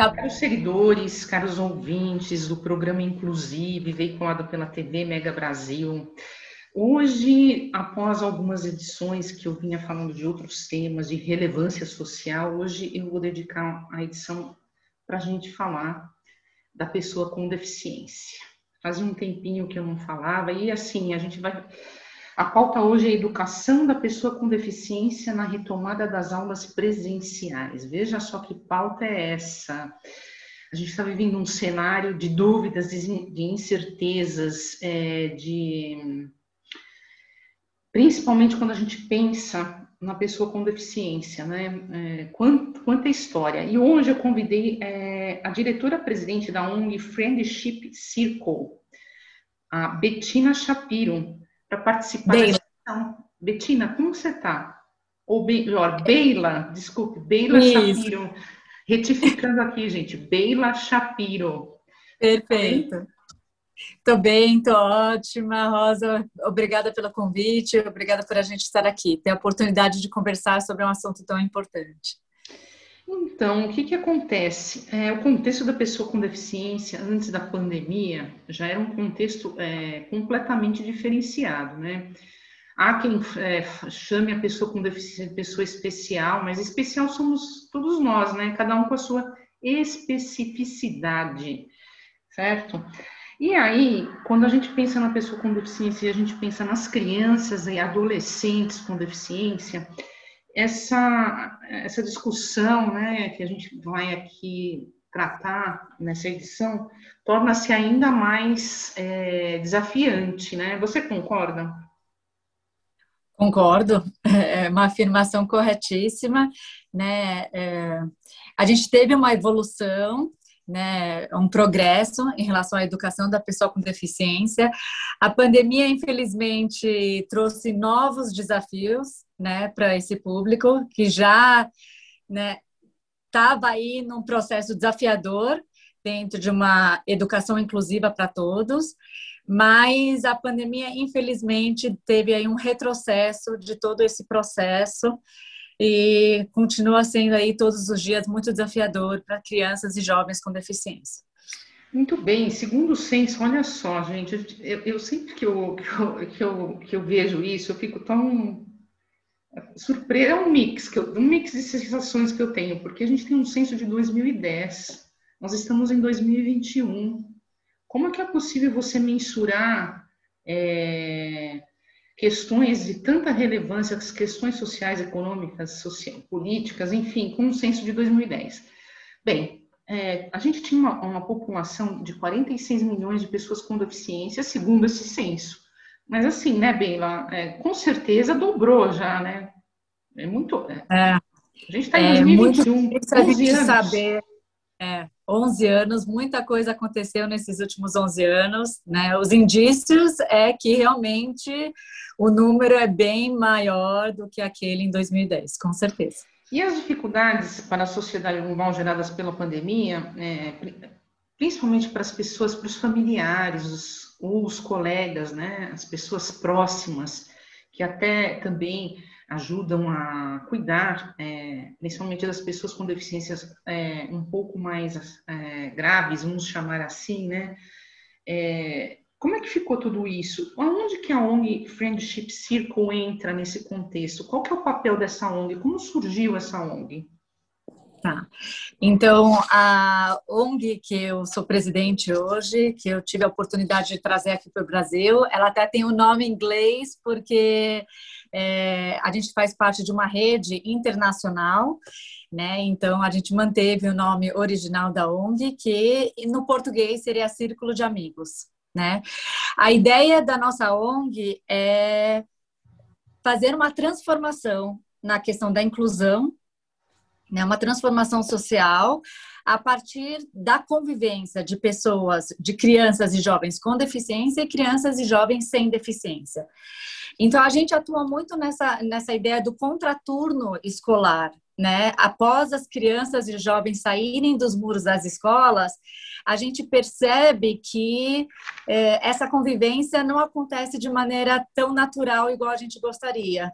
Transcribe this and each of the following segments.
Caros seguidores, caros ouvintes do programa Inclusive, veiculado pela TV Mega Brasil, hoje, após algumas edições que eu vinha falando de outros temas de relevância social, hoje eu vou dedicar a edição para a gente falar da pessoa com deficiência. Fazia um tempinho que eu não falava, e assim, a gente vai a pauta hoje é a educação da pessoa com deficiência na retomada das aulas presenciais. Veja só que pauta é essa. A gente está vivendo um cenário de dúvidas, de incertezas, é, de principalmente quando a gente pensa na pessoa com deficiência, né? É, quanta história. E hoje eu convidei é, a diretora-presidente da ONG Friendship Circle, a Bettina Shapiro, para participar Beila. da Betina, como você está? Ou melhor, Beila, desculpe, Beila Isso. Shapiro. Retificando aqui, gente, Beila Shapiro. Perfeito. Estou bem, estou ótima, Rosa. Obrigada pelo convite, obrigada por a gente estar aqui, ter a oportunidade de conversar sobre um assunto tão importante. Então, o que, que acontece? É, o contexto da pessoa com deficiência antes da pandemia já era um contexto é, completamente diferenciado, né? Há quem é, chame a pessoa com deficiência de pessoa especial, mas especial somos todos nós, né? Cada um com a sua especificidade, certo? E aí, quando a gente pensa na pessoa com deficiência e a gente pensa nas crianças e adolescentes com deficiência, essa, essa discussão né, que a gente vai aqui tratar nessa edição torna-se ainda mais é, desafiante, né? Você concorda? Concordo, é uma afirmação corretíssima, né? É, a gente teve uma evolução né, um progresso em relação à educação da pessoa com deficiência. A pandemia, infelizmente, trouxe novos desafios né, para esse público que já estava né, aí num processo desafiador dentro de uma educação inclusiva para todos, mas a pandemia, infelizmente, teve aí um retrocesso de todo esse processo e continua sendo aí todos os dias muito desafiador para crianças e jovens com deficiência. Muito bem, segundo o censo, olha só, gente, eu, eu sempre que eu, que eu, que, eu, que, eu, vejo isso, eu fico tão surpresa, é um mix, que eu, um mix de sensações que eu tenho, porque a gente tem um censo de 2010, nós estamos em 2021, como é que é possível você mensurar é, questões de tanta relevância, as questões sociais, econômicas, social, políticas, enfim, com o censo de 2010. Bem, é, a gente tinha uma, uma, população de 46 milhões de pessoas com deficiência, segundo esse censo. Mas assim, né, Bela, é, com certeza dobrou já, né? É muito... É. é. A gente está em 2021, é, muito a gente anos. saber... É, 11 anos, muita coisa aconteceu nesses últimos 11 anos, né? Os indícios é que realmente o número é bem maior do que aquele em 2010, com certeza. E as dificuldades para a sociedade global geradas pela pandemia, é, principalmente para as pessoas, para os familiares, os, os colegas, né? As pessoas próximas, que até também ajudam a cuidar, é, principalmente das pessoas com deficiências é, um pouco mais é, graves, vamos chamar assim, né? É, como é que ficou tudo isso? Onde que a ONG Friendship Circle entra nesse contexto? Qual que é o papel dessa ONG? Como surgiu essa ONG? Tá. Então, a ONG que eu sou presidente hoje, que eu tive a oportunidade de trazer aqui para o Brasil, ela até tem o um nome em inglês, porque é, a gente faz parte de uma rede internacional, né? Então, a gente manteve o nome original da ONG, que no português seria Círculo de Amigos, né? A ideia da nossa ONG é fazer uma transformação na questão da inclusão né, uma transformação social a partir da convivência de pessoas, de crianças e jovens com deficiência e crianças e jovens sem deficiência. Então, a gente atua muito nessa, nessa ideia do contraturno escolar, né? Após as crianças e jovens saírem dos muros das escolas, a gente percebe que é, essa convivência não acontece de maneira tão natural igual a gente gostaria.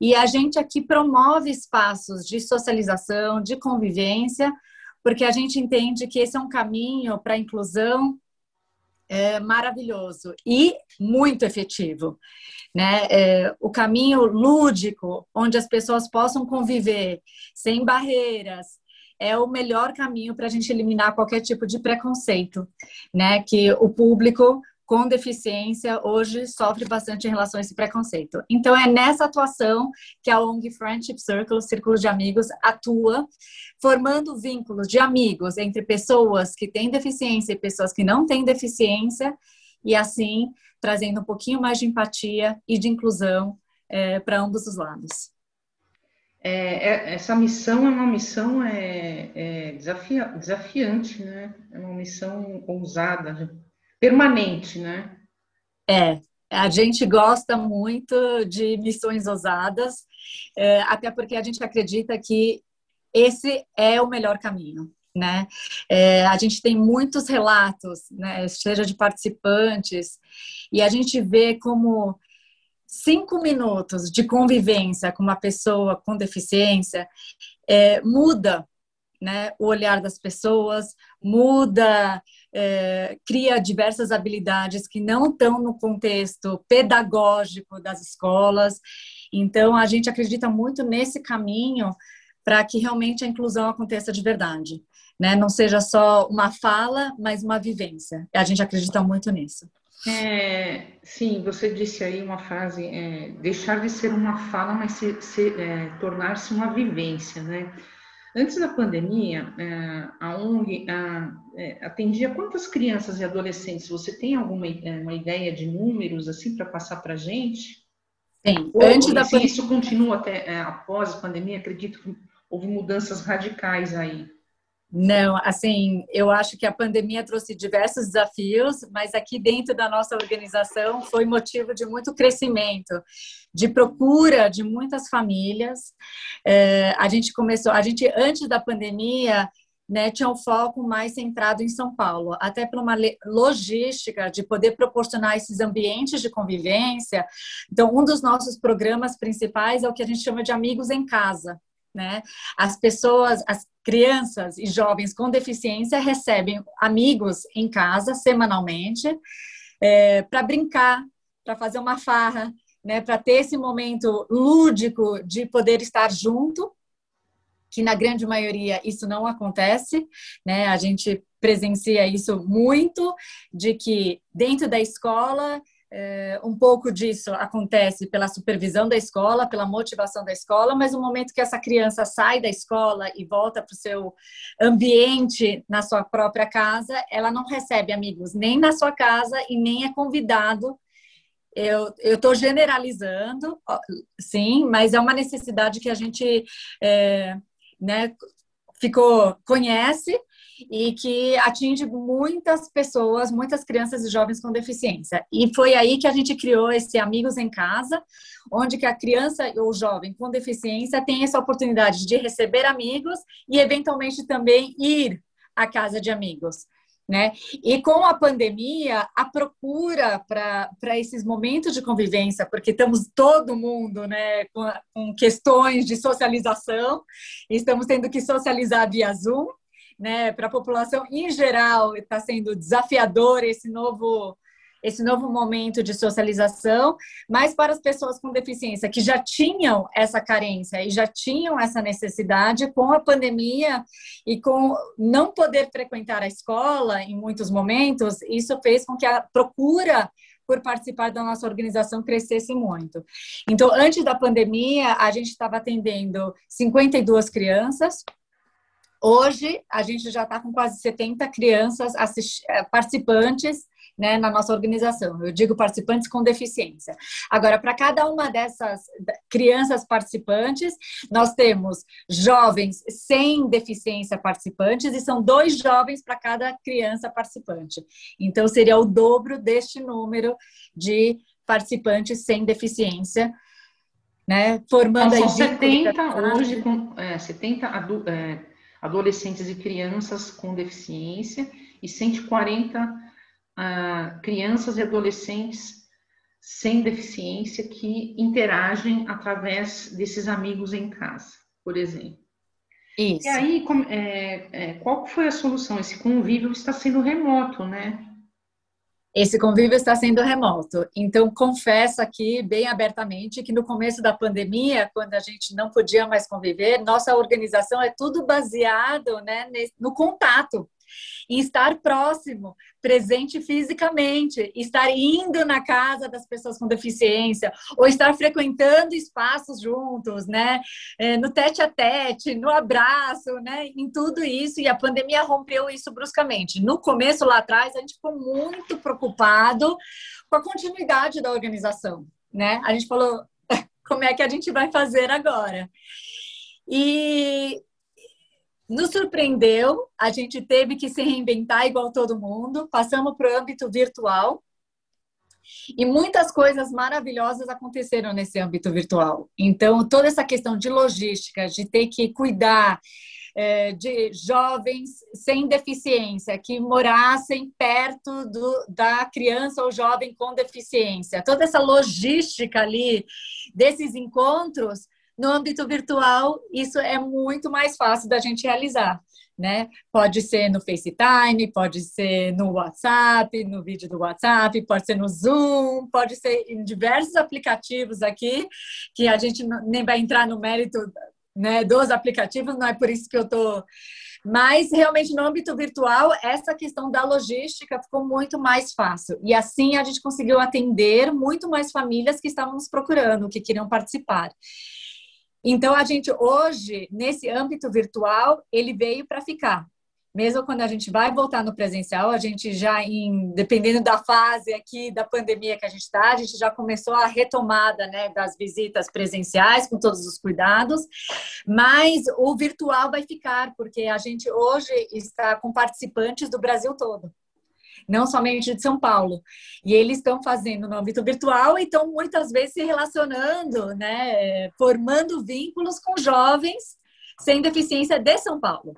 E a gente aqui promove espaços de socialização, de convivência, porque a gente entende que esse é um caminho para a inclusão é, maravilhoso e muito efetivo. Né? É, o caminho lúdico, onde as pessoas possam conviver sem barreiras, é o melhor caminho para a gente eliminar qualquer tipo de preconceito, né? Que o público com deficiência hoje sofre bastante em relação a esse preconceito. Então é nessa atuação que a ONG Friendship Circle, Círculo de Amigos, atua, formando vínculos de amigos entre pessoas que têm deficiência e pessoas que não têm deficiência, e assim trazendo um pouquinho mais de empatia e de inclusão é, para ambos os lados. É, é, essa missão é uma missão é, é desafia, desafiante, né? É uma missão ousada, permanente, né? É, a gente gosta muito de missões ousadas, é, até porque a gente acredita que esse é o melhor caminho. Né? É, a gente tem muitos relatos, né, seja de participantes, e a gente vê como cinco minutos de convivência com uma pessoa com deficiência é, muda né, o olhar das pessoas, muda é, cria diversas habilidades que não estão no contexto pedagógico das escolas. Então, a gente acredita muito nesse caminho para que realmente a inclusão aconteça de verdade. Né? Não seja só uma fala, mas uma vivência. A gente acredita muito nisso. É, sim, você disse aí uma frase, é, deixar de ser uma fala, mas se, se, é, tornar-se uma vivência, né? Antes da pandemia, é, a ONG é, atendia quantas crianças e adolescentes? Você tem alguma é, uma ideia de números assim para passar para a gente? Sim. Ou, Antes da pandemia. isso continua até após a pandemia, acredito que houve mudanças radicais aí. Não, assim, eu acho que a pandemia trouxe diversos desafios, mas aqui dentro da nossa organização foi motivo de muito crescimento, de procura de muitas famílias. É, a gente começou, a gente antes da pandemia, né, tinha um foco mais centrado em São Paulo, até por uma logística de poder proporcionar esses ambientes de convivência. Então, um dos nossos programas principais é o que a gente chama de amigos em casa. Né? As pessoas, as crianças e jovens com deficiência recebem amigos em casa semanalmente é, para brincar, para fazer uma farra, né? para ter esse momento lúdico de poder estar junto, que na grande maioria isso não acontece, né? A gente presencia isso muito, de que dentro da escola é, um pouco disso acontece pela supervisão da escola, pela motivação da escola, mas no momento que essa criança sai da escola e volta para o seu ambiente na sua própria casa, ela não recebe amigos nem na sua casa e nem é convidado. Eu estou generalizando, sim, mas é uma necessidade que a gente é, né, ficou conhece e que atinge muitas pessoas, muitas crianças e jovens com deficiência. E foi aí que a gente criou esse Amigos em Casa, onde que a criança ou jovem com deficiência tem essa oportunidade de receber amigos e eventualmente também ir à casa de amigos. Né? E com a pandemia, a procura para esses momentos de convivência, porque estamos todo mundo né, com, com questões de socialização, estamos tendo que socializar via Zoom, né, para a população em geral está sendo desafiador esse novo esse novo momento de socialização, mas para as pessoas com deficiência que já tinham essa carência e já tinham essa necessidade com a pandemia e com não poder frequentar a escola em muitos momentos, isso fez com que a procura por participar da nossa organização crescesse muito. Então, antes da pandemia, a gente estava atendendo 52 crianças Hoje, a gente já está com quase 70 crianças eh, participantes né, na nossa organização. Eu digo participantes com deficiência. Agora, para cada uma dessas crianças participantes, nós temos jovens sem deficiência participantes e são dois jovens para cada criança participante. Então, seria o dobro deste número de participantes sem deficiência né? Formando então, são 70 hoje com é, 70 adu, é, adolescentes e crianças com deficiência e 140 uh, crianças e adolescentes sem deficiência que interagem através desses amigos em casa, por exemplo. Isso. E aí, com, é, é, qual foi a solução? Esse convívio está sendo remoto, né? Esse convívio está sendo remoto. Então, confesso aqui bem abertamente que no começo da pandemia, quando a gente não podia mais conviver, nossa organização é tudo baseado né, no contato estar próximo, presente fisicamente, estar indo na casa das pessoas com deficiência, ou estar frequentando espaços juntos, né? É, no tete a tete, no abraço, né? Em tudo isso, e a pandemia rompeu isso bruscamente. No começo, lá atrás, a gente ficou muito preocupado com a continuidade da organização, né? A gente falou, como é que a gente vai fazer agora? E nos surpreendeu, a gente teve que se reinventar igual todo mundo, passamos para o âmbito virtual. E muitas coisas maravilhosas aconteceram nesse âmbito virtual. Então, toda essa questão de logística, de ter que cuidar é, de jovens sem deficiência, que morassem perto do, da criança ou jovem com deficiência, toda essa logística ali desses encontros no âmbito virtual, isso é muito mais fácil da gente realizar. Né? Pode ser no FaceTime, pode ser no WhatsApp, no vídeo do WhatsApp, pode ser no Zoom, pode ser em diversos aplicativos aqui, que a gente nem vai entrar no mérito né, dos aplicativos, não é por isso que eu estou. Mas realmente no âmbito virtual, essa questão da logística ficou muito mais fácil. E assim a gente conseguiu atender muito mais famílias que estavam nos procurando, que queriam participar. Então, a gente hoje, nesse âmbito virtual, ele veio para ficar. Mesmo quando a gente vai voltar no presencial, a gente já, em, dependendo da fase aqui da pandemia que a gente está, a gente já começou a retomada né, das visitas presenciais, com todos os cuidados, mas o virtual vai ficar, porque a gente hoje está com participantes do Brasil todo não somente de São Paulo. E eles estão fazendo no âmbito virtual e estão muitas vezes se relacionando, né, formando vínculos com jovens sem deficiência de São Paulo.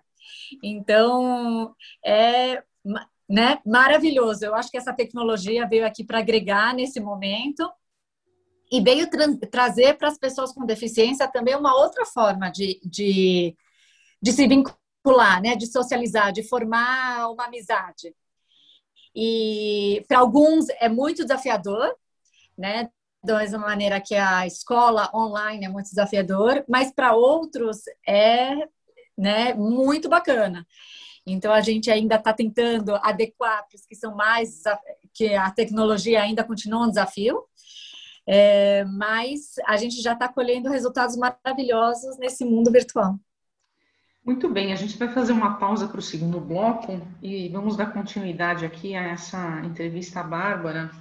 Então, é né, maravilhoso. Eu acho que essa tecnologia veio aqui para agregar nesse momento e veio tra trazer para as pessoas com deficiência também uma outra forma de, de, de se vincular, né, de socializar, de formar uma amizade. E para alguns é muito desafiador, né? Da mesma maneira que a escola online é muito desafiador, mas para outros é né, muito bacana. Então a gente ainda está tentando adequar para os que são mais que a tecnologia ainda continua um desafio, é, mas a gente já está colhendo resultados maravilhosos nesse mundo virtual. Muito bem, a gente vai fazer uma pausa para o segundo bloco e vamos dar continuidade aqui a essa entrevista à Bárbara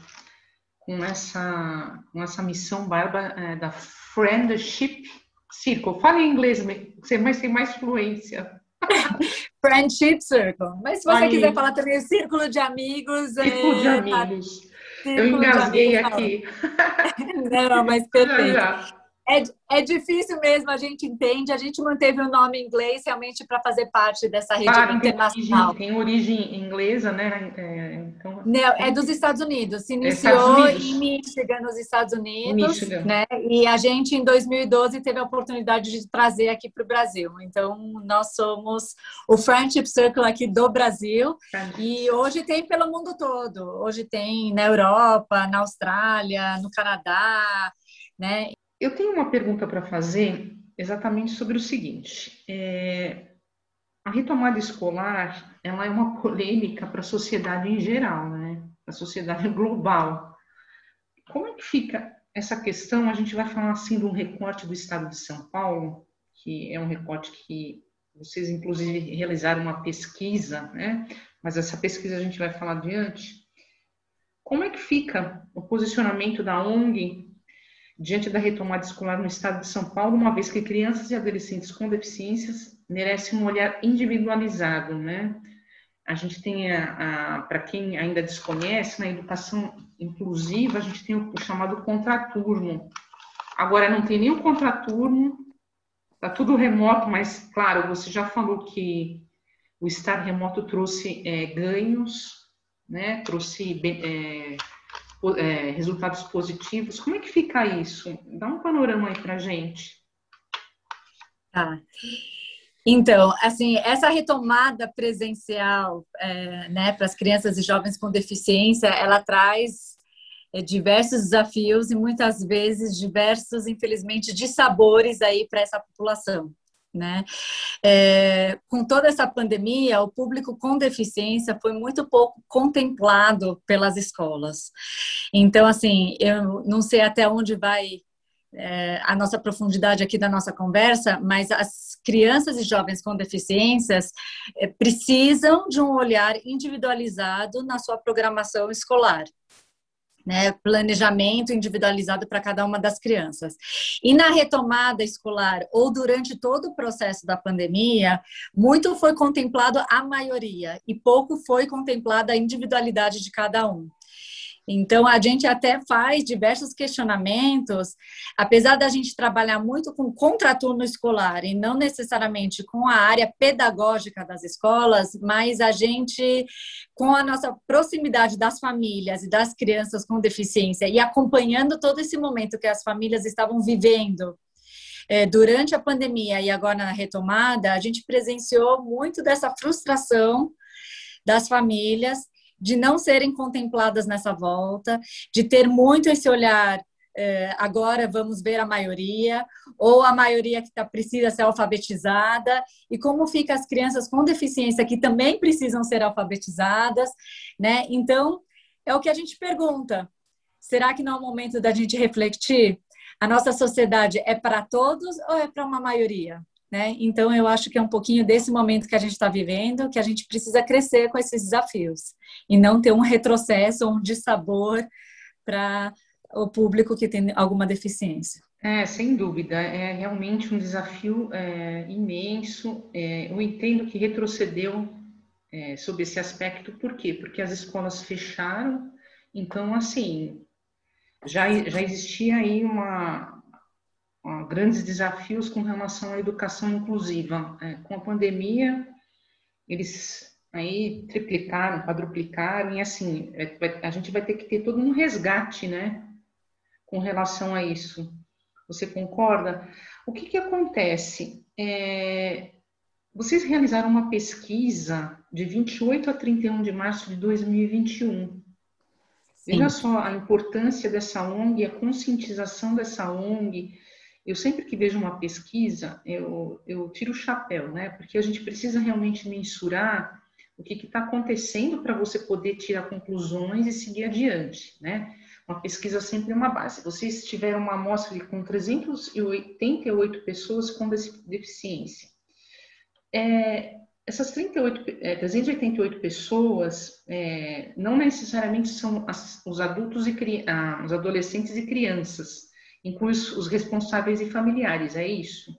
com essa, com essa missão Bárbara é, da Friendship Circle. Fala em inglês, você mais tem mais fluência. Friendship Circle. Mas se você Aí. quiser falar também círculo de amigos. Círculo é... de amigos. Círculo Eu engasguei aqui. Não, mas perfeito. Já, já. É, é difícil mesmo, a gente entende. A gente manteve o nome em inglês realmente para fazer parte dessa rede claro, internacional. Tem origem, tem origem inglesa, né? É, então... Não, é dos Estados Unidos. Se é iniciou é em Michigan, nos Estados Unidos. Né? E a gente, em 2012, teve a oportunidade de trazer aqui para o Brasil. Então, nós somos o Friendship Circle aqui do Brasil. E hoje tem pelo mundo todo. Hoje tem na Europa, na Austrália, no Canadá, né? Eu tenho uma pergunta para fazer exatamente sobre o seguinte: é, a retomada escolar ela é uma polêmica para a sociedade em geral, né? Para a sociedade global. Como é que fica essa questão? A gente vai falar assim de um recorte do Estado de São Paulo, que é um recorte que vocês inclusive realizaram uma pesquisa, né? Mas essa pesquisa a gente vai falar adiante. Como é que fica o posicionamento da ONG diante da retomada escolar no estado de São Paulo, uma vez que crianças e adolescentes com deficiências merecem um olhar individualizado, né? A gente tem, a, a para quem ainda desconhece, na educação inclusiva, a gente tem o, o chamado contraturno. Agora, não tem nenhum contraturno, tá tudo remoto, mas, claro, você já falou que o estar remoto trouxe é, ganhos, né? trouxe é, é, resultados positivos. Como é que fica isso? Dá um panorama aí para gente. Tá. Então, assim, essa retomada presencial, é, né, para as crianças e jovens com deficiência, ela traz é, diversos desafios e muitas vezes diversos, infelizmente, dissabores aí para essa população. Né? É, com toda essa pandemia, o público com deficiência foi muito pouco contemplado pelas escolas. Então, assim, eu não sei até onde vai é, a nossa profundidade aqui da nossa conversa, mas as crianças e jovens com deficiências é, precisam de um olhar individualizado na sua programação escolar né, planejamento individualizado para cada uma das crianças. E na retomada escolar ou durante todo o processo da pandemia, muito foi contemplado a maioria e pouco foi contemplada a individualidade de cada um. Então, a gente até faz diversos questionamentos, apesar da gente trabalhar muito com contraturno escolar e não necessariamente com a área pedagógica das escolas, mas a gente, com a nossa proximidade das famílias e das crianças com deficiência e acompanhando todo esse momento que as famílias estavam vivendo, é, durante a pandemia e agora na retomada, a gente presenciou muito dessa frustração das famílias de não serem contempladas nessa volta, de ter muito esse olhar é, agora vamos ver a maioria, ou a maioria que tá, precisa ser alfabetizada, e como fica as crianças com deficiência que também precisam ser alfabetizadas, né? Então, é o que a gente pergunta. Será que não é o momento da gente refletir? A nossa sociedade é para todos ou é para uma maioria? Né? Então, eu acho que é um pouquinho desse momento que a gente está vivendo, que a gente precisa crescer com esses desafios e não ter um retrocesso ou um dissabor para o público que tem alguma deficiência. É, sem dúvida, é realmente um desafio é, imenso. É, eu entendo que retrocedeu é, sob esse aspecto, por quê? Porque as escolas fecharam, então, assim, já, já existia aí uma, grandes desafios com relação à educação inclusiva. É, com a pandemia, eles aí triplicaram, quadruplicaram, e assim, é, a gente vai ter que ter todo um resgate, né, com relação a isso. Você concorda? O que que acontece? É, vocês realizaram uma pesquisa de 28 a 31 de março de 2021. Sim. Veja só a importância dessa ONG, a conscientização dessa ONG, eu sempre que vejo uma pesquisa, eu, eu tiro o chapéu, né? Porque a gente precisa realmente mensurar o que está acontecendo para você poder tirar conclusões e seguir adiante, né? Uma pesquisa sempre é uma base. Vocês tiveram uma amostra com 388 pessoas com deficiência. É, essas 38, é, 388 pessoas é, não necessariamente são as, os adultos e ah, os adolescentes e crianças inclui os responsáveis e familiares, é isso?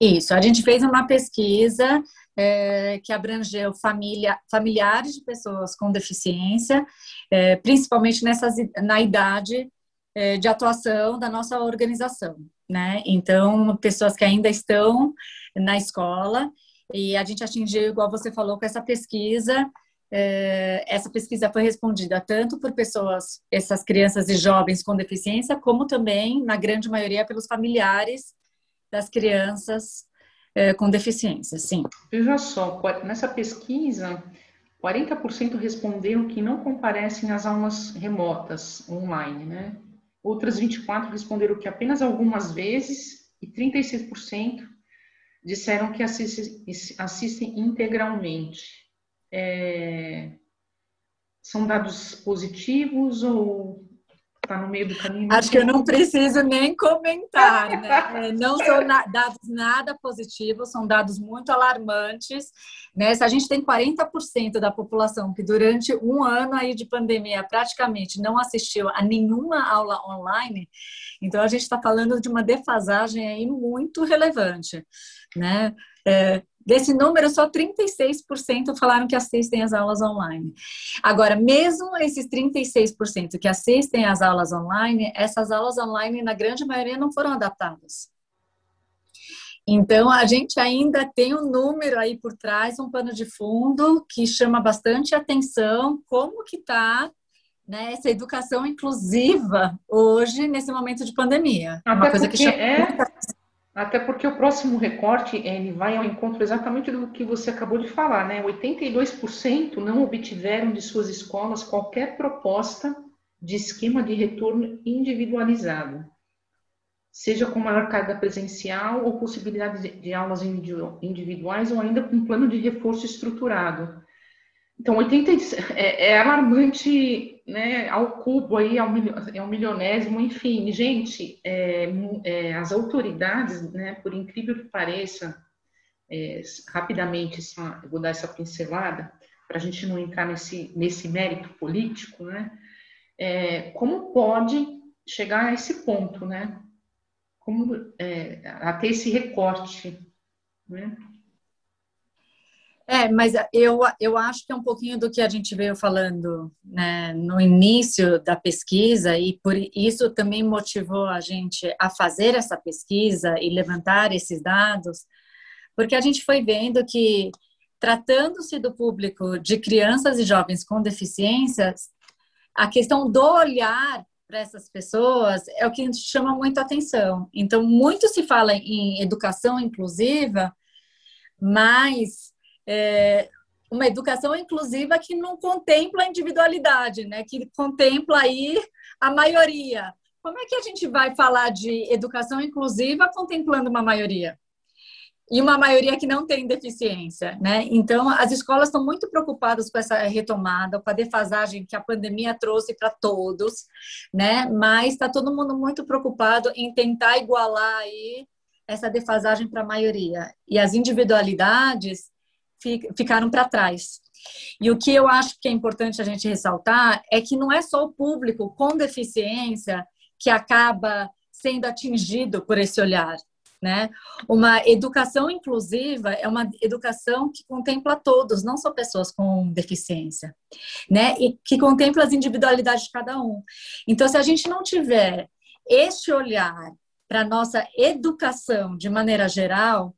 Isso, a gente fez uma pesquisa é, que abrangeu família, familiares de pessoas com deficiência, é, principalmente nessas, na idade é, de atuação da nossa organização, né? Então, pessoas que ainda estão na escola, e a gente atingiu, igual você falou, com essa pesquisa, essa pesquisa foi respondida tanto por pessoas, essas crianças e jovens com deficiência, como também, na grande maioria, pelos familiares das crianças é, com deficiência, sim. Veja só, nessa pesquisa, 40% responderam que não comparecem às aulas remotas, online, né? Outras 24% responderam que apenas algumas vezes e 36% disseram que assistem, assistem integralmente é, são dados positivos ou está no meio do caminho. Acho que eu não preciso nem comentar, né? É, não são na, dados nada positivos, são dados muito alarmantes, né? Se a gente tem 40% da população que durante um ano aí de pandemia praticamente não assistiu a nenhuma aula online, então a gente está falando de uma defasagem aí muito relevante, né? É, Desse número, só 36% falaram que assistem às aulas online. Agora, mesmo esses 36% que assistem às aulas online, essas aulas online, na grande maioria, não foram adaptadas. Então, a gente ainda tem um número aí por trás, um pano de fundo que chama bastante atenção como que está né, essa educação inclusiva hoje, nesse momento de pandemia. Até Uma coisa que chama é, até porque o próximo recorte ele vai ao encontro exatamente do que você acabou de falar, né? 82% não obtiveram de suas escolas qualquer proposta de esquema de retorno individualizado, seja com maior carga presencial ou possibilidade de, aulas individuais ou ainda com um plano de reforço estruturado. Então, 80 é, é alarmante né, ao cubo, aí, ao, ao milionésimo, enfim. Gente, é, é, as autoridades, né, por incrível que pareça, é, rapidamente, só, eu vou dar essa pincelada, para a gente não entrar nesse, nesse mérito político, né? É, como pode chegar a esse ponto, né? Como, é, a ter esse recorte, né? É, mas eu, eu acho que é um pouquinho do que a gente veio falando né, no início da pesquisa, e por isso também motivou a gente a fazer essa pesquisa e levantar esses dados, porque a gente foi vendo que, tratando-se do público de crianças e jovens com deficiências, a questão do olhar para essas pessoas é o que chama muito atenção. Então, muito se fala em educação inclusiva, mas é, uma educação inclusiva que não contempla a individualidade, né? Que contempla aí a maioria. Como é que a gente vai falar de educação inclusiva contemplando uma maioria? E uma maioria que não tem deficiência, né? Então, as escolas estão muito preocupadas com essa retomada, com a defasagem que a pandemia trouxe para todos, né? Mas está todo mundo muito preocupado em tentar igualar aí essa defasagem para a maioria. E as individualidades ficaram para trás. E o que eu acho que é importante a gente ressaltar é que não é só o público com deficiência que acaba sendo atingido por esse olhar. Né? Uma educação inclusiva é uma educação que contempla todos, não só pessoas com deficiência, né? E que contempla as individualidades de cada um. Então, se a gente não tiver este olhar para nossa educação de maneira geral,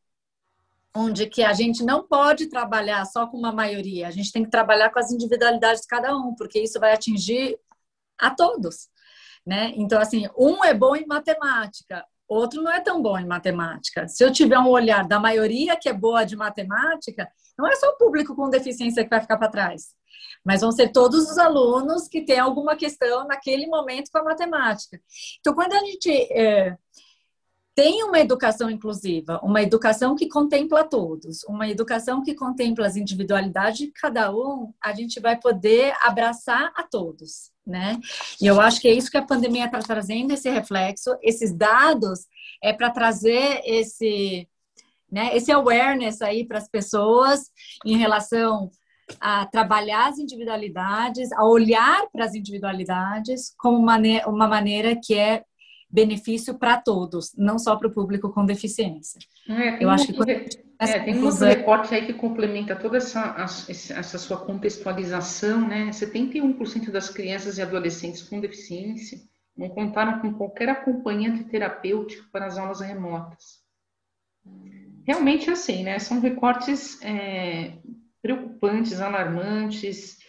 onde que a gente não pode trabalhar só com uma maioria, a gente tem que trabalhar com as individualidades de cada um, porque isso vai atingir a todos, né? Então, assim, um é bom em matemática, outro não é tão bom em matemática. Se eu tiver um olhar da maioria que é boa de matemática, não é só o público com deficiência que vai ficar para trás, mas vão ser todos os alunos que têm alguma questão naquele momento com a matemática. Então, quando a gente... É, tem uma educação inclusiva, uma educação que contempla todos, uma educação que contempla as individualidades de cada um, a gente vai poder abraçar a todos, né? E eu acho que é isso que a pandemia está trazendo, esse reflexo, esses dados é para trazer esse, né, esse awareness aí para as pessoas em relação a trabalhar as individualidades, a olhar para as individualidades como uma, maneira que é benefício para todos, não só para o público com deficiência. É, Eu acho que é, tem um recorte aí que complementa toda essa, essa sua contextualização, né? 71% das crianças e adolescentes com deficiência não contaram com qualquer acompanhante terapêutico para as aulas remotas. Realmente é assim, né? São recortes é, preocupantes, alarmantes,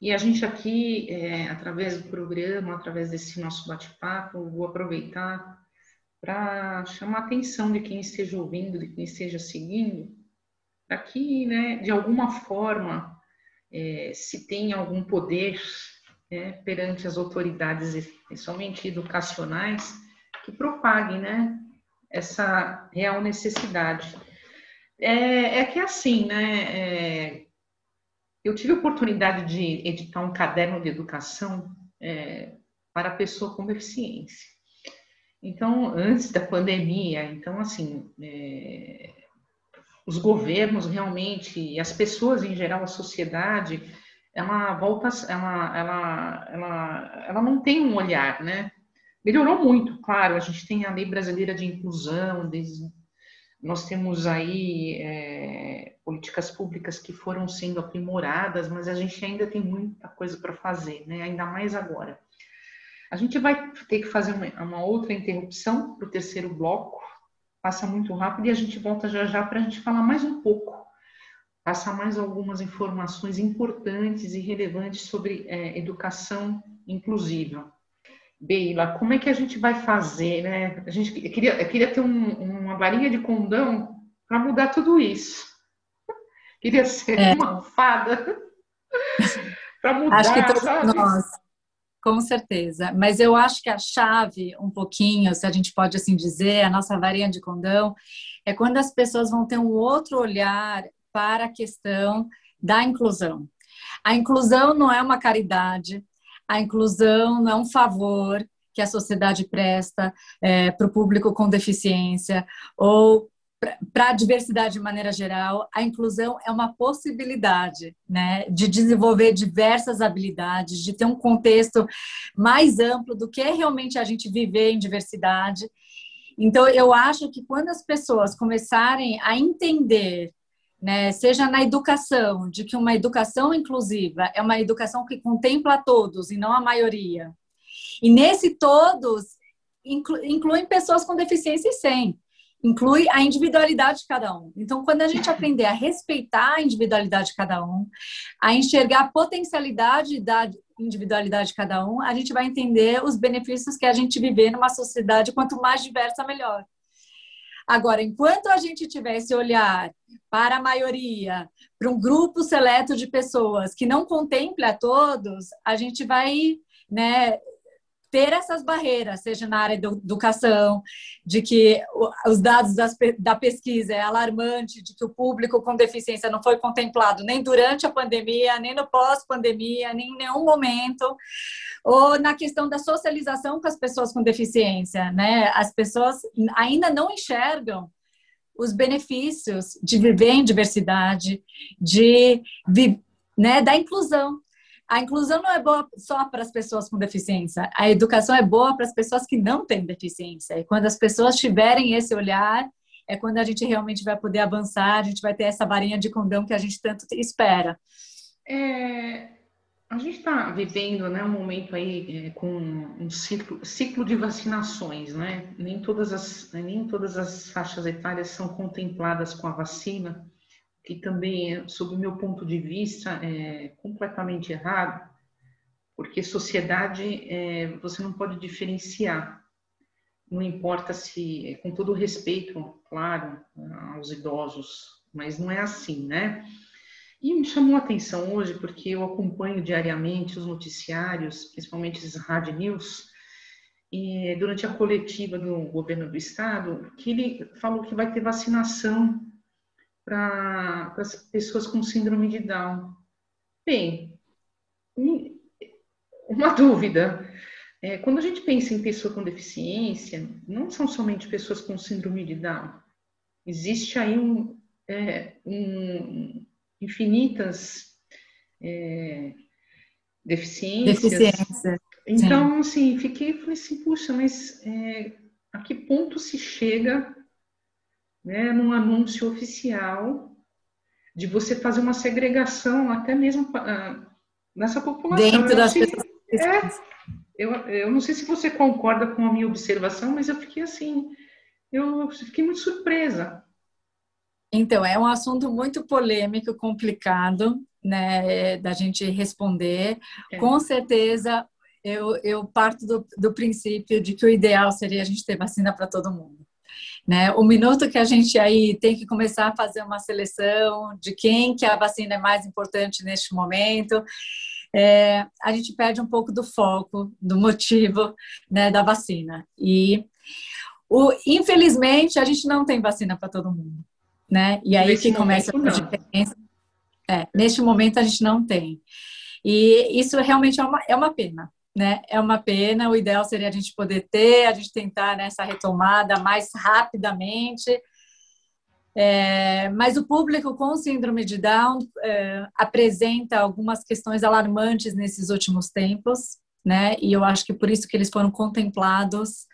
e a gente aqui, é, através do programa, através desse nosso bate-papo, vou aproveitar para chamar a atenção de quem esteja ouvindo, de quem esteja seguindo, para que, né, de alguma forma, é, se tem algum poder né, perante as autoridades, principalmente educacionais, que propague né, essa real necessidade. É, é que assim, né? É, eu tive a oportunidade de editar um caderno de educação é, para pessoa com deficiência. Então, antes da pandemia, então, assim, é, os governos realmente, as pessoas em geral, a sociedade, ela volta, ela, ela, ela, ela não tem um olhar, né? Melhorou muito, claro, a gente tem a Lei Brasileira de Inclusão, desde, nós temos aí é, políticas públicas que foram sendo aprimoradas, mas a gente ainda tem muita coisa para fazer, né? Ainda mais agora. A gente vai ter que fazer uma, uma outra interrupção para o terceiro bloco, passa muito rápido e a gente volta já já para a gente falar mais um pouco, passar mais algumas informações importantes e relevantes sobre é, educação inclusiva. Beila, como é que a gente vai fazer, né? A gente queria, queria ter um, uma varinha de condão para mudar tudo isso. Queria ser é. uma fada para mudar, Acho que todos sabe? nós com certeza. Mas eu acho que a chave, um pouquinho, se a gente pode assim dizer, a nossa varinha de condão, é quando as pessoas vão ter um outro olhar para a questão da inclusão. A inclusão não é uma caridade, a inclusão não é um favor que a sociedade presta é, para o público com deficiência ou para a diversidade de maneira geral, a inclusão é uma possibilidade né, de desenvolver diversas habilidades, de ter um contexto mais amplo do que é realmente a gente viver em diversidade. Então, eu acho que quando as pessoas começarem a entender, né, seja na educação, de que uma educação inclusiva é uma educação que contempla todos e não a maioria, e nesse todos incluem pessoas com deficiência e sem inclui a individualidade de cada um. Então, quando a gente aprender a respeitar a individualidade de cada um, a enxergar a potencialidade da individualidade de cada um, a gente vai entender os benefícios que a gente viver numa sociedade quanto mais diversa, melhor. Agora, enquanto a gente tiver esse olhar para a maioria, para um grupo seleto de pessoas que não contempla todos, a gente vai né, ter essas barreiras, seja na área da educação, de que os dados das, da pesquisa é alarmante, de que o público com deficiência não foi contemplado nem durante a pandemia, nem no pós-pandemia, nem em nenhum momento, ou na questão da socialização com as pessoas com deficiência, né? As pessoas ainda não enxergam os benefícios de viver em diversidade, de né, da inclusão. A inclusão não é boa só para as pessoas com deficiência, a educação é boa para as pessoas que não têm deficiência. E quando as pessoas tiverem esse olhar, é quando a gente realmente vai poder avançar, a gente vai ter essa varinha de condão que a gente tanto espera. É, a gente está vivendo né, um momento aí é, com um ciclo, ciclo de vacinações, né? Nem todas, as, nem todas as faixas etárias são contempladas com a vacina que também, sob o meu ponto de vista, é completamente errado, porque sociedade é, você não pode diferenciar. Não importa se, com todo respeito, claro, aos idosos, mas não é assim, né? E me chamou a atenção hoje, porque eu acompanho diariamente os noticiários, principalmente os Rádio News, e durante a coletiva do governo do estado, que ele falou que vai ter vacinação para as pessoas com síndrome de Down. Bem, uma dúvida. É, quando a gente pensa em pessoa com deficiência, não são somente pessoas com síndrome de Down. Existe aí um, é, um infinitas é, deficiências. Deficiência. Então, Sim. assim, fiquei, falei assim, puxa, mas é, a que ponto se chega né, num anúncio oficial de você fazer uma segregação até mesmo uh, nessa população. Dentro eu das pessoas. É, eu, eu não sei se você concorda com a minha observação, mas eu fiquei assim, eu fiquei muito surpresa. Então, é um assunto muito polêmico, complicado, né, da gente responder. É. Com certeza, eu, eu parto do, do princípio de que o ideal seria a gente ter vacina para todo mundo. Né? O minuto que a gente aí tem que começar a fazer uma seleção de quem que a vacina é mais importante neste momento, é, a gente perde um pouco do foco, do motivo né, da vacina. E, o, infelizmente, a gente não tem vacina para todo mundo. Né? E aí Nesse que começa a diferença. É, neste momento, a gente não tem. E isso realmente é uma, é uma pena, né? É uma pena, o ideal seria a gente poder ter, a gente tentar nessa retomada mais rapidamente. É, mas o público com síndrome de Down é, apresenta algumas questões alarmantes nesses últimos tempos, né? E eu acho que por isso que eles foram contemplados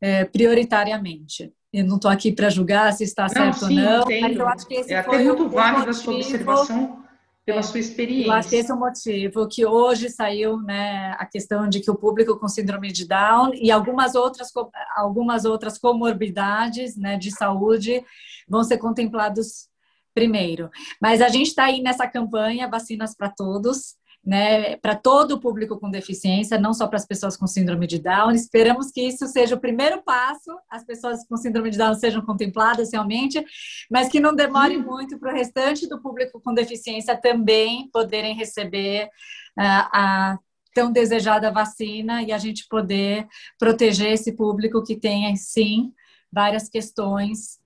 é, prioritariamente. Eu não estou aqui para julgar se está não, certo sim, ou não, entendo. mas eu acho que esse é foi até muito válido a sua observação pela é, sua experiência. Eu acho que esse é o motivo que hoje saiu né, a questão de que o público com síndrome de Down e algumas outras, algumas outras comorbidades né, de saúde vão ser contemplados primeiro. Mas a gente está aí nessa campanha Vacinas para Todos, né, para todo o público com deficiência, não só para as pessoas com síndrome de Down. Esperamos que isso seja o primeiro passo, as pessoas com síndrome de Down sejam contempladas realmente, mas que não demore muito para o restante do público com deficiência também poderem receber uh, a tão desejada vacina e a gente poder proteger esse público que tem, sim, várias questões.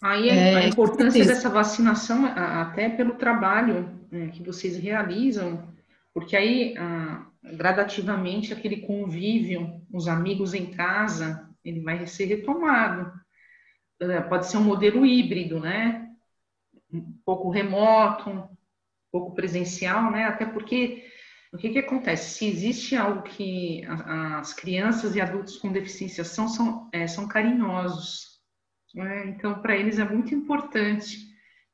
Aí é, a importância dessa vacinação, até pelo trabalho que vocês realizam, porque aí gradativamente aquele convívio, os amigos em casa, ele vai ser retomado. É, pode ser um modelo híbrido, né? Um pouco remoto, um pouco presencial, né? Até porque o que, que acontece? Se existe algo que as crianças e adultos com deficiência são, são, é, são carinhosos, né? Então, para eles é muito importante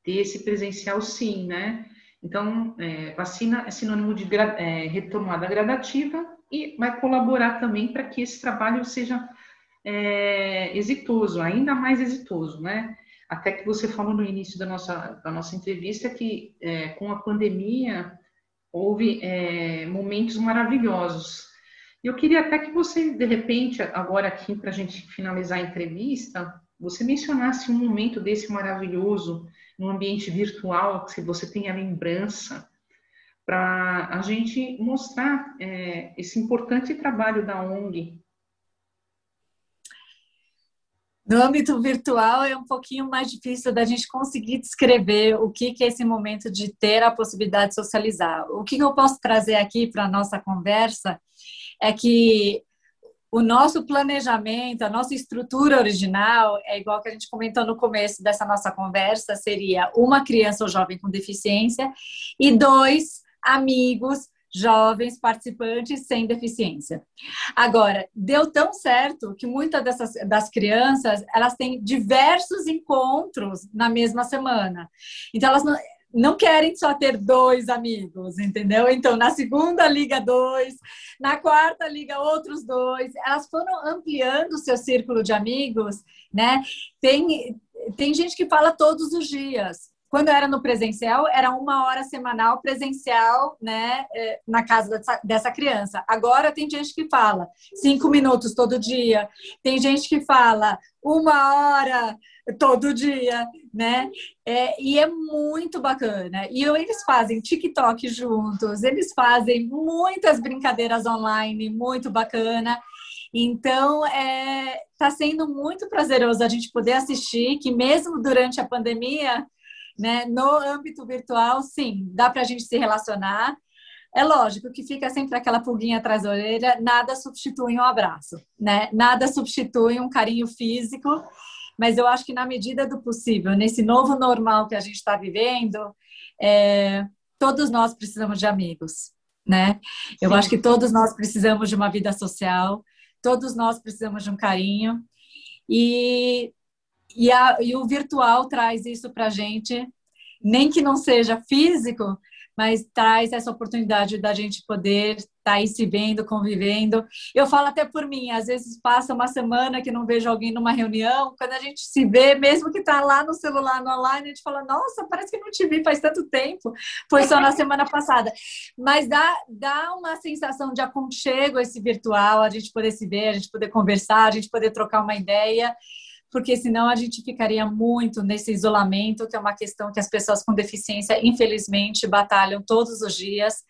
ter esse presencial, sim, né? Então, é, vacina é sinônimo de é, retomada gradativa e vai colaborar também para que esse trabalho seja é, exitoso, ainda mais exitoso, né? Até que você falou no início da nossa, da nossa entrevista que é, com a pandemia houve é, momentos maravilhosos. Eu queria até que você, de repente, agora aqui para a gente finalizar a entrevista, você mencionasse um momento desse maravilhoso no ambiente virtual, que você tem a lembrança, para a gente mostrar é, esse importante trabalho da ONG. No âmbito virtual é um pouquinho mais difícil da gente conseguir descrever o que, é esse momento de ter a possibilidade de socializar. O que eu posso trazer aqui para a nossa conversa é que o nosso planejamento, a nossa estrutura original é igual que a gente comentou no começo dessa nossa conversa, seria uma criança ou jovem com deficiência e dois amigos jovens participantes sem deficiência. Agora, deu tão certo que muitas dessas das crianças, elas têm diversos encontros na mesma semana. Então elas não, não querem só ter dois amigos, entendeu? Então, na segunda liga dois, na quarta liga outros dois. Elas foram ampliando o seu círculo de amigos, né? Tem, tem gente que fala todos os dias. Quando era no presencial, era uma hora semanal presencial, né, é, na casa dessa, dessa criança. Agora tem gente que fala cinco minutos todo dia, tem gente que fala uma hora todo dia, né? É, e é muito bacana. E eles fazem TikTok juntos, eles fazem muitas brincadeiras online, muito bacana. Então, é, tá sendo muito prazeroso a gente poder assistir, que mesmo durante a pandemia, né, no âmbito virtual, sim, dá para a gente se relacionar. É lógico que fica sempre aquela pulguinha atrás da orelha, nada substitui um abraço, né? Nada substitui um carinho físico mas eu acho que na medida do possível, nesse novo normal que a gente está vivendo, é, todos nós precisamos de amigos, né? Eu Sim. acho que todos nós precisamos de uma vida social, todos nós precisamos de um carinho e e, a, e o virtual traz isso para a gente, nem que não seja físico, mas traz essa oportunidade da gente poder estar tá aí se vendo, convivendo. Eu falo até por mim, às vezes passa uma semana que não vejo alguém numa reunião, quando a gente se vê, mesmo que está lá no celular, no online, a gente fala, nossa, parece que não te vi faz tanto tempo, foi só na semana passada. Mas dá, dá uma sensação de aconchego esse virtual, a gente poder se ver, a gente poder conversar, a gente poder trocar uma ideia porque senão a gente ficaria muito nesse isolamento, que é uma questão que as pessoas com deficiência, infelizmente, batalham todos os dias,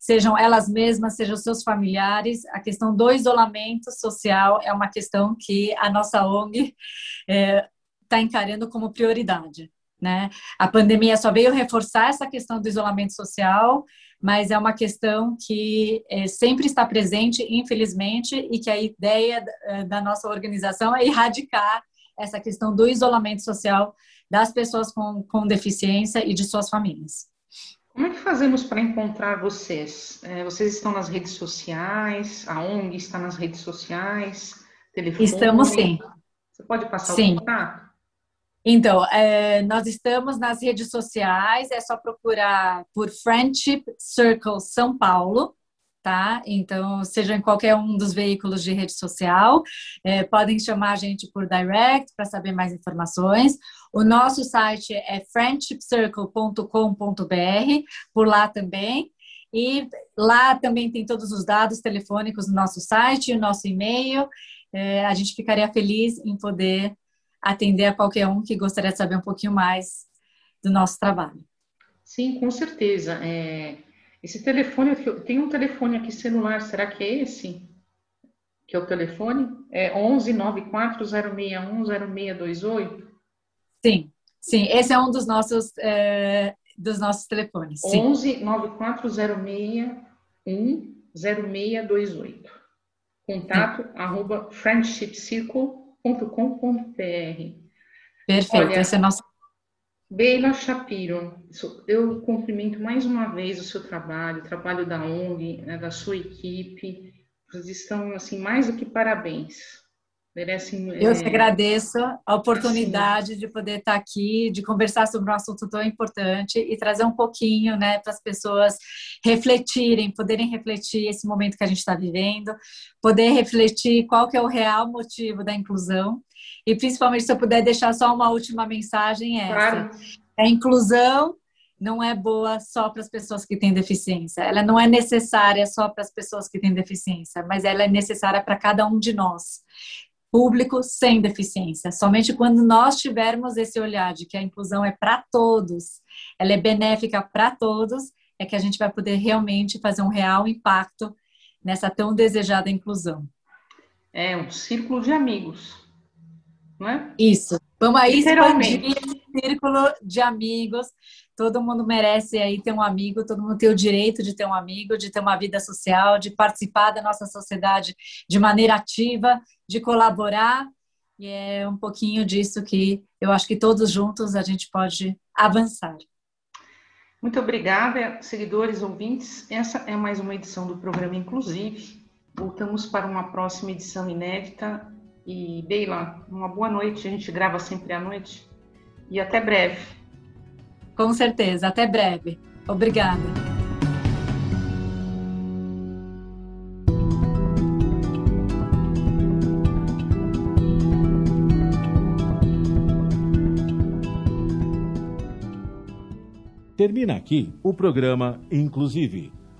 sejam elas mesmas, sejam seus familiares. A questão do isolamento social é uma questão que a nossa ONG está é, tá encarando como prioridade. né? A pandemia só veio reforçar essa questão do isolamento social, mas é uma questão que é, sempre está presente, infelizmente, e que a ideia eh, da nossa organização é erradicar essa questão do isolamento social das pessoas com, com deficiência e de suas famílias. Como é que fazemos para encontrar vocês? É, vocês estão nas redes sociais? A ONG está nas redes sociais? Telefone? Estamos sim. Você pode passar sim. o contato? Então, é, nós estamos nas redes sociais, é só procurar por Friendship Circle São Paulo, tá? Então, seja em qualquer um dos veículos de rede social, é, podem chamar a gente por direct para saber mais informações. O nosso site é friendshipcircle.com.br, por lá também. E lá também tem todos os dados telefônicos no nosso site, o nosso e-mail. É, a gente ficaria feliz em poder atender a qualquer um que gostaria de saber um pouquinho mais do nosso trabalho. Sim, com certeza. É, esse telefone, tem um telefone aqui celular, será que é esse? Que é o telefone? É 11 94061 0628? Sim, sim, esse é um dos nossos, é, dos nossos telefones. Sim. 11 94061 0628. Contato sim. arroba friendshipcircle.com.br. Perfeito, Olha, esse é nosso Beila Shapiro, eu cumprimento mais uma vez o seu trabalho, o trabalho da ONG, né, da sua equipe. Vocês estão, assim, mais do que parabéns. Merecem, eu é... agradeço a oportunidade assim, de poder estar aqui, de conversar sobre um assunto tão importante e trazer um pouquinho né, para as pessoas refletirem, poderem refletir esse momento que a gente está vivendo, poder refletir qual que é o real motivo da inclusão e principalmente se eu puder deixar só uma última mensagem é essa. Claro. A inclusão não é boa só para as pessoas que têm deficiência. Ela não é necessária só para as pessoas que têm deficiência, mas ela é necessária para cada um de nós. Público sem deficiência. Somente quando nós tivermos esse olhar de que a inclusão é para todos, ela é benéfica para todos, é que a gente vai poder realmente fazer um real impacto nessa tão desejada inclusão. É um círculo de amigos não é? Isso. Vamos aí expandir esse círculo de amigos. Todo mundo merece aí ter um amigo, todo mundo tem o direito de ter um amigo, de ter uma vida social, de participar da nossa sociedade de maneira ativa, de colaborar. E é um pouquinho disso que eu acho que todos juntos a gente pode avançar. Muito obrigada, seguidores, ouvintes. Essa é mais uma edição do programa Inclusive. Voltamos para uma próxima edição inédita e Beila, uma boa noite. A gente grava sempre à noite. E até breve. Com certeza, até breve. Obrigada. Termina aqui o programa Inclusive